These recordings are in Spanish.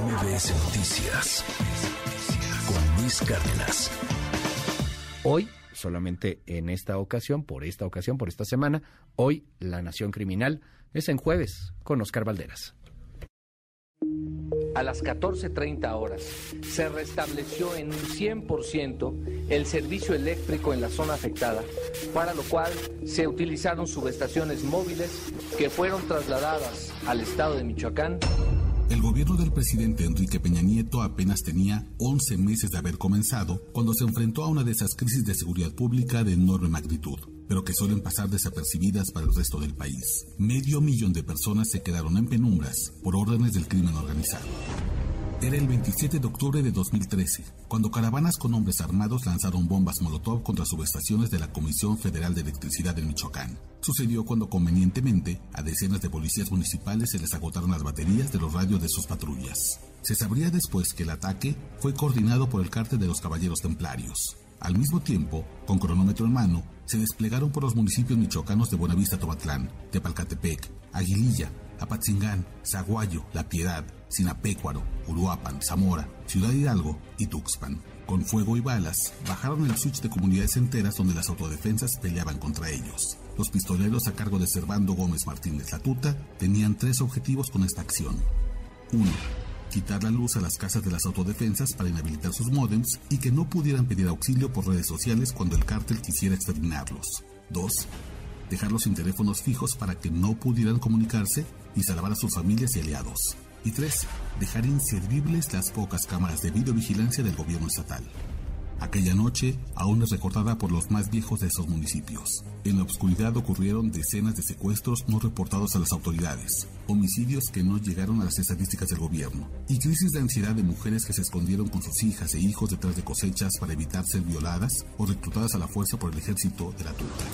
MBS Noticias con Luis Cárdenas. Hoy, solamente en esta ocasión, por esta ocasión, por esta semana, hoy La Nación Criminal es en jueves con Oscar Valderas. A las 14.30 horas se restableció en un 100% el servicio eléctrico en la zona afectada, para lo cual se utilizaron subestaciones móviles que fueron trasladadas al estado de Michoacán el gobierno del presidente Enrique Peña Nieto apenas tenía 11 meses de haber comenzado cuando se enfrentó a una de esas crisis de seguridad pública de enorme magnitud, pero que suelen pasar desapercibidas para el resto del país. Medio millón de personas se quedaron en penumbras por órdenes del crimen organizado. Era el 27 de octubre de 2013, cuando caravanas con hombres armados lanzaron bombas Molotov contra subestaciones de la Comisión Federal de Electricidad en Michoacán. Sucedió cuando convenientemente a decenas de policías municipales se les agotaron las baterías de los radios de sus patrullas. Se sabría después que el ataque fue coordinado por el cártel de los Caballeros Templarios. Al mismo tiempo, con cronómetro en mano, se desplegaron por los municipios michoacanos de Buenavista Tobatlán, Tepalcatepec, Aguililla, Apatzingán, Zaguayo, La Piedad, Sinapecuaro, Uruapan, Zamora, Ciudad Hidalgo y Tuxpan. Con fuego y balas, bajaron el switch de comunidades enteras donde las autodefensas peleaban contra ellos. Los pistoleros a cargo de Servando Gómez Martínez Latuta tenían tres objetivos con esta acción. 1. Quitar la luz a las casas de las autodefensas para inhabilitar sus modems y que no pudieran pedir auxilio por redes sociales cuando el cártel quisiera exterminarlos. 2 dejarlos sin teléfonos fijos para que no pudieran comunicarse y salvar a sus familias y aliados. Y tres, dejar inservibles las pocas cámaras de videovigilancia del gobierno estatal. Aquella noche aún es recordada por los más viejos de esos municipios. En la oscuridad ocurrieron decenas de secuestros no reportados a las autoridades, homicidios que no llegaron a las estadísticas del gobierno y crisis de ansiedad de mujeres que se escondieron con sus hijas e hijos detrás de cosechas para evitar ser violadas o reclutadas a la fuerza por el ejército de la tuta.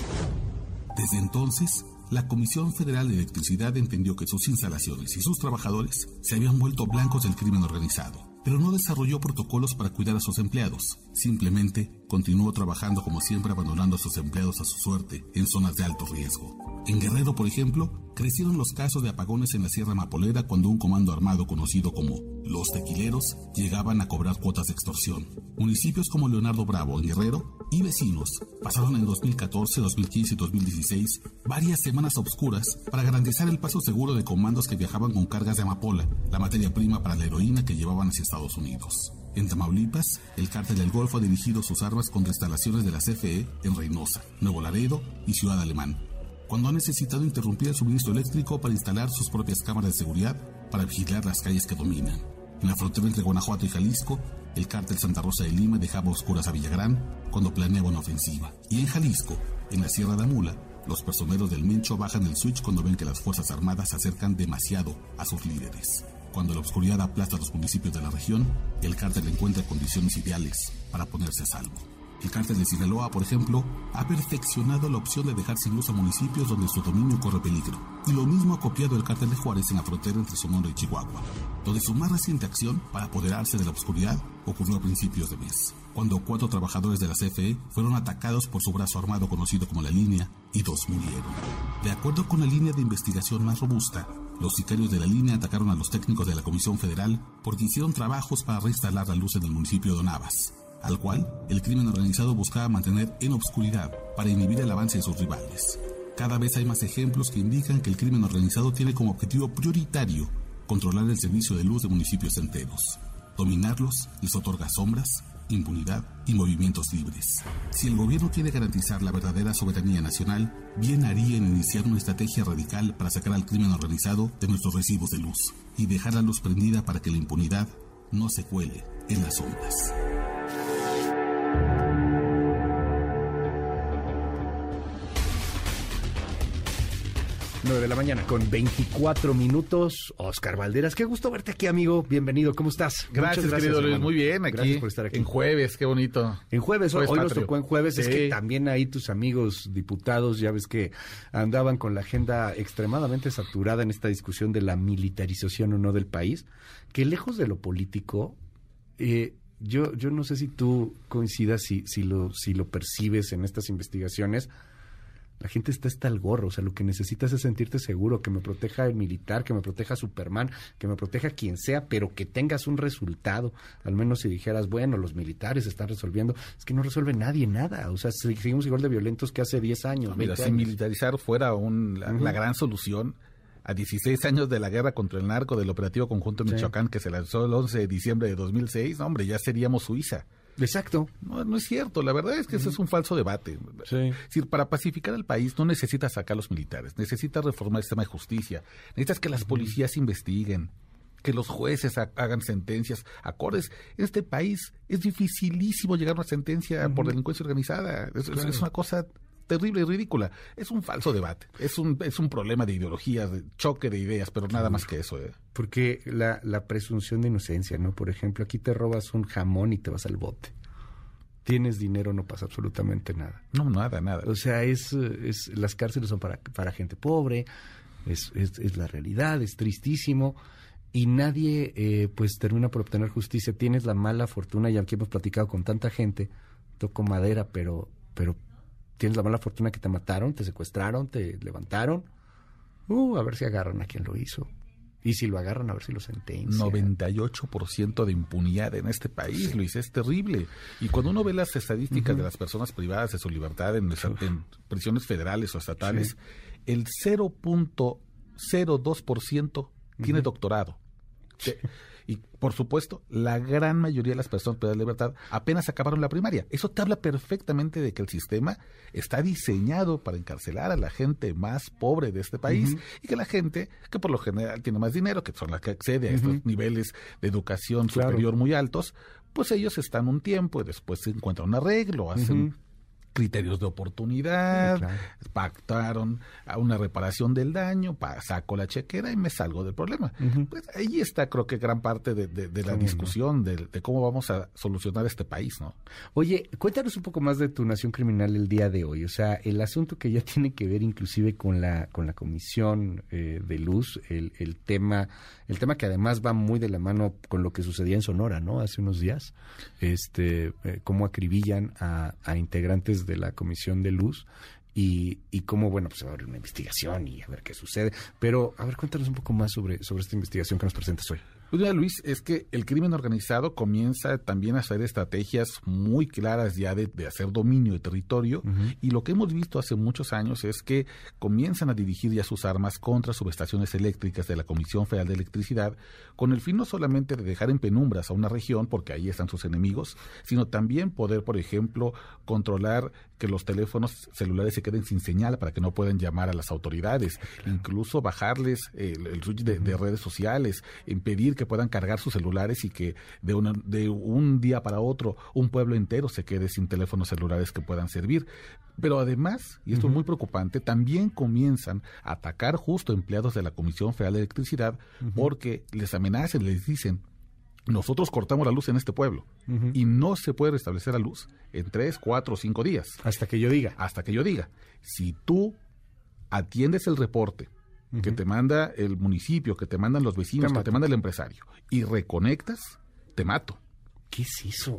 Desde entonces, la Comisión Federal de Electricidad entendió que sus instalaciones y sus trabajadores se habían vuelto blancos del crimen organizado, pero no desarrolló protocolos para cuidar a sus empleados. Simplemente continuó trabajando como siempre abandonando a sus empleados a su suerte en zonas de alto riesgo. En Guerrero, por ejemplo, crecieron los casos de apagones en la Sierra Mapolera cuando un comando armado conocido como los tequileros llegaban a cobrar cuotas de extorsión. Municipios como Leonardo Bravo en Guerrero y vecinos pasaron en 2014, 2015 y 2016 varias semanas obscuras para garantizar el paso seguro de comandos que viajaban con cargas de amapola, la materia prima para la heroína que llevaban hacia Estados Unidos. En Tamaulipas, el cártel del Golfo ha dirigido sus armas contra instalaciones de la CFE en Reynosa, Nuevo Laredo y Ciudad Alemán, cuando ha necesitado interrumpir el suministro eléctrico para instalar sus propias cámaras de seguridad para vigilar las calles que dominan. En la frontera entre Guanajuato y Jalisco, el cártel Santa Rosa de Lima dejaba oscuras a Villagrán cuando planeaba una ofensiva. Y en Jalisco, en la Sierra de Amula, los personeros del Mencho bajan el switch cuando ven que las Fuerzas Armadas se acercan demasiado a sus líderes. Cuando la oscuridad aplasta los municipios de la región, el cártel encuentra condiciones ideales para ponerse a salvo. El cártel de Sinaloa, por ejemplo, ha perfeccionado la opción de dejar sin luz a municipios donde su dominio corre peligro. Y lo mismo ha copiado el cártel de Juárez en la frontera entre Sonora y Chihuahua, donde su más reciente acción para apoderarse de la oscuridad ocurrió a principios de mes, cuando cuatro trabajadores de la CFE fueron atacados por su brazo armado conocido como la línea y dos murieron. De acuerdo con la línea de investigación más robusta, los sicarios de la línea atacaron a los técnicos de la Comisión Federal porque hicieron trabajos para reinstalar la luz en el municipio de Navas al cual el crimen organizado buscaba mantener en obscuridad para inhibir el avance de sus rivales. Cada vez hay más ejemplos que indican que el crimen organizado tiene como objetivo prioritario controlar el servicio de luz de municipios enteros. Dominarlos les otorga sombras, impunidad y movimientos libres. Si el gobierno quiere garantizar la verdadera soberanía nacional, bien haría en iniciar una estrategia radical para sacar al crimen organizado de nuestros recibos de luz y dejar la luz prendida para que la impunidad no se cuele en las sombras. 9 de la mañana con 24 minutos. Oscar Valderas, qué gusto verte aquí, amigo. Bienvenido, ¿cómo estás? Gracias, querido Luis. Muy bien, aquí. Gracias por estar aquí. En jueves, qué bonito. En jueves, hoy nos tocó en jueves. Es que también ahí tus amigos diputados, ya ves que andaban con la agenda extremadamente saturada en esta discusión de la militarización o no del país, que lejos de lo político, eh, yo, yo no sé si tú coincidas, si, si, lo, si lo percibes en estas investigaciones La gente está hasta el gorro, o sea, lo que necesitas es sentirte seguro, que me proteja el militar, que me proteja Superman, que me proteja quien sea, pero que tengas un resultado. Al menos si dijeras, bueno, los militares están resolviendo, es que no resuelve nadie nada, o sea, seguimos igual de violentos que hace 10 años. mira, si militarizar fuera un, la, gran solución, a 16 años de la guerra contra el narco del operativo conjunto Michoacán que se lanzó el 11 de diciembre de 2006, hombre, ya seríamos Suiza. Exacto. No, no es cierto, la verdad es que ese es un falso debate. Sí. Es decir, para pacificar el país no necesitas sacar a los militares, necesitas reformar el sistema de justicia, necesitas que las policías investiguen, que los jueces hagan sentencias acordes. En este país es dificilísimo llegar a una sentencia por delincuencia organizada. Es, es, una cosa terrible y ridícula. Es un falso debate, es un, es un problema de ideología, de choque de ideas, pero nada más que eso. ¿eh? Porque la, la presunción de inocencia, ¿no? Por ejemplo, aquí te robas un jamón y te vas al bote tienes dinero no pasa absolutamente nada. No, nada, nada. O sea, es, es las cárceles son para, para gente pobre, es, es, es la realidad, es tristísimo y nadie eh, pues termina por obtener justicia. Tienes la mala fortuna, y aquí hemos platicado con tanta gente, toco madera, pero, pero tienes la mala fortuna que te mataron, te secuestraron, te levantaron. Uh, a ver si agarran a quien lo hizo. Y si lo agarran, a ver si lo sentencian. 98% de impunidad en este país, Luis, es terrible. Y cuando uno ve las estadísticas de las personas privadas de su libertad en, prisiones federales o estatales, el 0.02% tiene doctorado. Y por supuesto, la gran mayoría de las personas privadas de libertad apenas acabaron la primaria. Eso te habla perfectamente de que el sistema está diseñado para encarcelar a la gente más pobre de este país y que la gente que por lo general tiene más dinero, que son las que accede a estos niveles de educación superior muy altos, pues ellos están un tiempo y después se encuentran un arreglo, hacen criterios de oportunidad, pactaron a una reparación del daño, saco la chequera y me salgo del problema. Pues ahí está creo que gran parte de, la discusión de, cómo vamos a solucionar este país, ¿no? Oye, cuéntanos un poco más de tu nación criminal el día de hoy, o sea, el asunto que ya tiene que ver inclusive con la con la comisión eh, de luz, el, el tema el tema que además va muy de la mano con lo que sucedía en Sonora, ¿no? Hace unos días, este, eh, cómo acribillan a, integrantes de la Comisión de Luz y, y cómo, bueno, pues va a haber una investigación y a ver qué sucede. Pero, a ver, cuéntanos un poco más sobre, sobre esta investigación que nos presentas hoy. Pues Luis, es que el crimen organizado comienza también a hacer estrategias muy claras ya de, hacer dominio de territorio. Y lo que hemos visto hace muchos años es que comienzan a dirigir ya sus armas contra subestaciones eléctricas de la Comisión Federal de Electricidad con el fin no solamente de dejar en penumbras a una región, porque ahí están sus enemigos, sino también poder, por ejemplo, controlar que los teléfonos celulares se queden sin señal para que no puedan llamar a las autoridades, incluso bajarles el, switch de, redes sociales, impedir que puedan cargar sus celulares y que de, una, de un día para otro un pueblo entero se quede sin teléfonos celulares que puedan servir. Pero además, y esto es muy preocupante, también comienzan a atacar justo empleados de la Comisión Federal de Electricidad porque les amenazan, les dicen, nosotros cortamos la luz en este pueblo y no se puede restablecer la luz en tres, cuatro o cinco días. Hasta que yo diga. Hasta que yo diga. Si tú atiendes el reporte que te manda el municipio, que te mandan los vecinos, que te manda el empresario y reconectas, te mato. ¿Qué es eso?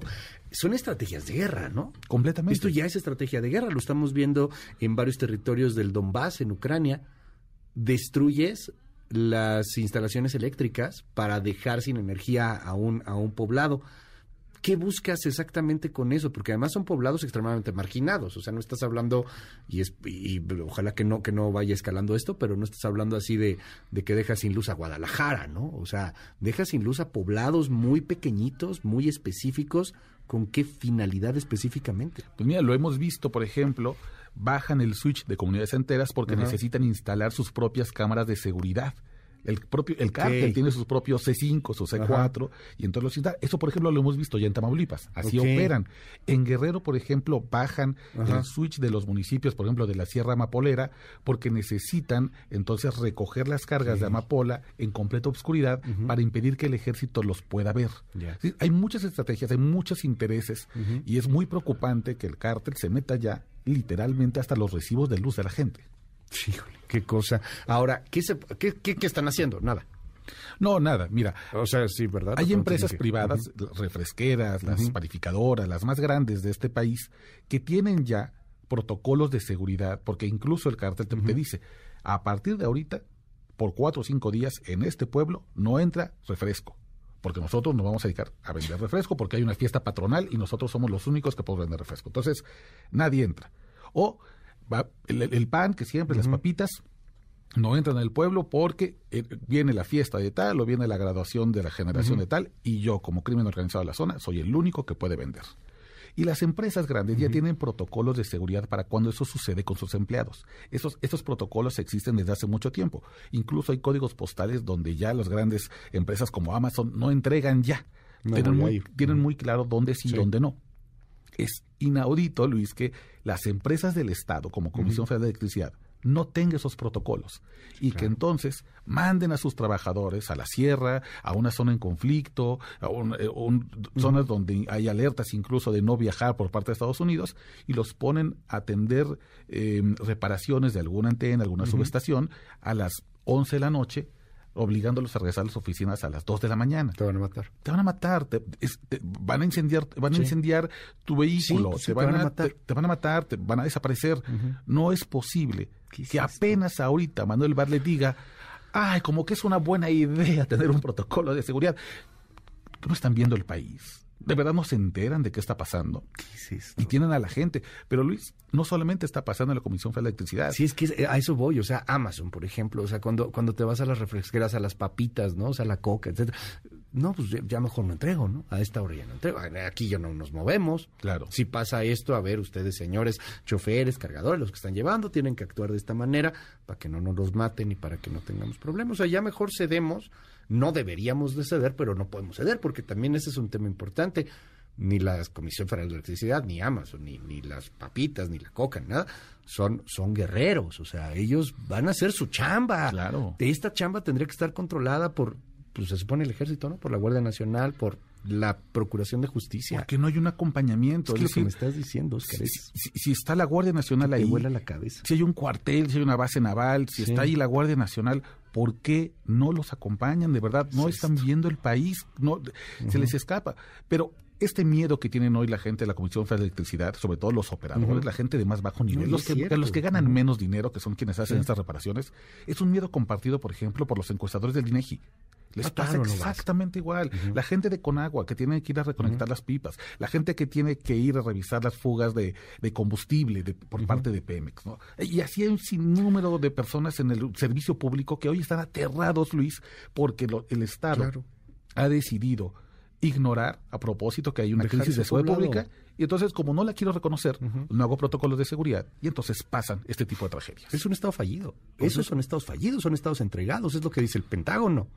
Son estrategias de guerra, ¿no? Completamente. Esto ya es estrategia de guerra. Lo estamos viendo en varios territorios del Donbass, en Ucrania. Destruyes las instalaciones eléctricas para dejar sin energía a un, a un poblado. ¿Qué buscas exactamente con eso? Porque además son poblados extremadamente marginados. O sea, no estás hablando, y, es, y ojalá que no, que no vaya escalando esto, pero no estás hablando así de, de que dejas sin luz a Guadalajara, ¿no? O sea, dejas sin luz a poblados muy pequeñitos, muy específicos. ¿Con qué finalidad específicamente? Pues mira, lo hemos visto, por ejemplo, bajan el switch de comunidades enteras porque necesitan instalar sus propias cámaras de seguridad. El propio el cártel tiene sus propios C5, sus C4 y entonces los Eso, por ejemplo, lo hemos visto ya en Tamaulipas. Así operan. En Guerrero, por ejemplo, bajan el switch de los municipios, por ejemplo, de la Sierra Amapolera, porque necesitan entonces recoger las cargas de amapola en completa obscuridad para impedir que el ejército los pueda ver. hay muchas estrategias, hay muchos intereses y es muy preocupante que el cártel se meta ya literalmente hasta los recibos de luz de la gente. Híjole, qué cosa. Ahora, ¿qué, se, qué, qué, están haciendo? Nada. No, nada, mira. O sea, sí, ¿verdad? Hay empresas privadas, refresqueras, las parificadoras, las más grandes de este país, que tienen ya protocolos de seguridad, porque incluso el cartel te, te dice, a partir de ahorita, por cuatro o cinco días en este pueblo no entra refresco porque nosotros nos vamos a dedicar a vender refresco porque hay una fiesta patronal y nosotros somos los únicos que podemos vender refresco. Entonces, nadie entra. O va, el, pan, que siempre, las papitas, no entran al pueblo porque eh, viene la fiesta de tal o viene la graduación de la generación de tal y yo como crimen organizado de la zona soy el único que puede vender. Y las empresas grandes ya tienen protocolos de seguridad para cuando eso sucede con sus empleados. Esos, esos protocolos existen desde hace mucho tiempo. Incluso hay códigos postales donde ya las grandes empresas como Amazon no entregan ya. tienen, muy, tienen muy claro dónde sí y dónde no. Es inaudito, Luis, que las empresas del Estado, como Comisión Federal de Electricidad, no tenga esos protocolos y que entonces manden a sus trabajadores a la sierra, a una zona en conflicto, a eh, zonas donde hay alertas incluso de no viajar por parte de Estados Unidos y los ponen a atender em, reparaciones de alguna antena, alguna subestación a las 11 de la noche obligándolos a regresar a las oficinas a las 2 de la mañana. Te van a matar. Te van a matar, te, van a incendiar, van a incendiar tu vehículo, te, van a, matar. Te, van a matar, te van a desaparecer. No es posible que apenas ahorita Manuel Bar le diga, ay, como que es una buena idea tener un protocolo de seguridad. No están viendo el país de verdad no se enteran de qué está pasando. Y tienen a la gente. Pero Luis, no solamente está pasando en la Comisión Federal de Electricidad. Sí, es que a eso voy. O sea, Amazon, por ejemplo. O sea, cuando, cuando te vas a las refresqueras, a las papitas, ¿no? O sea, la coca, etcétera. No, pues ya mejor no entrego, ¿no? A esta hora ya no entrego. Aquí ya no nos movemos. Claro. Si pasa esto, a ver, ustedes, señores, choferes, cargadores, los que están llevando, tienen que actuar de esta manera para que no nos los maten y para que no tengamos problemas. O sea, ya mejor cedemos no deberíamos de ceder, pero no podemos ceder, porque también ese es un tema importante. Ni la Comisión Federal de Electricidad, ni Amazon, ni, ni las papitas, ni la coca, nada, son, son guerreros. O sea, ellos van a hacer su chamba. Claro. Esta chamba tendría que estar controlada por, pues se supone el ejército, ¿no? Por la Guardia Nacional, por la Procuración de Justicia. Porque no hay un acompañamiento. Es, lo que me estás diciendo, Oscar. Si, está la Guardia Nacional ahí. vuela la cabeza. Si hay un cuartel, si hay una base naval, si está ahí la Guardia Nacional, ¿por qué no los acompañan? De verdad, no están viendo el país, no se les escapa. Pero este miedo que tienen hoy la gente de la Comisión Federal de Electricidad, sobre todo los operadores, la gente de más bajo nivel, los, que, los que ganan menos dinero, que son quienes hacen estas reparaciones, es un miedo compartido, por ejemplo, por los encuestadores del INEGI. Les pasa exactamente igual. La gente de Conagua que tiene que ir a reconectar las pipas, la gente que tiene que ir a revisar las fugas de, combustible por parte de Pemex. ¿no? Y así hay un sinnúmero de personas en el servicio público que hoy están aterrados, Luis, porque el Estado ha decidido ignorar a propósito que hay una crisis de salud pública y entonces como no la quiero reconocer no hago protocolos de seguridad y entonces pasan este tipo de tragedias. Es un estado fallido. Esos son estados fallidos son estados entregados es lo que dice el Pentágono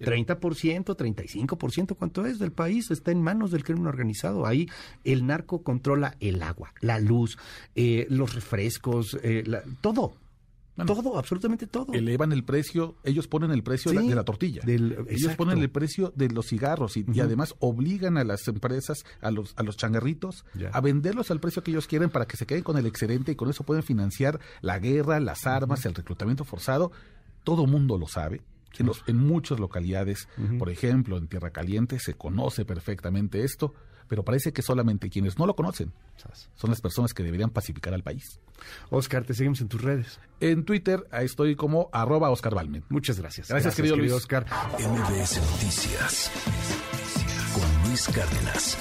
30%, 35%, ¿cuánto es del país? Está en manos del crimen organizado. Ahí el narco controla el agua, la luz, eh, los refrescos, eh, todo. todo, absolutamente todo. Elevan el precio, ellos ponen el precio de, la, tortilla. ellos ponen el precio de los cigarros y, además obligan a las empresas, a los, a los changarritos, a venderlos al precio que ellos quieren para que se queden con el excedente y con eso pueden financiar la guerra, las armas, el reclutamiento forzado. Todo mundo lo sabe en, muchas localidades, por ejemplo, en Tierra Caliente, se conoce perfectamente esto, pero parece que solamente quienes no lo conocen son las personas que deberían pacificar al país. Oscar, te seguimos en tus redes. En Twitter ahí estoy como arroba Oscar Balmen. Muchas gracias. Gracias, querido, Luis. Oscar. MBS Noticias con Luis Cárdenas.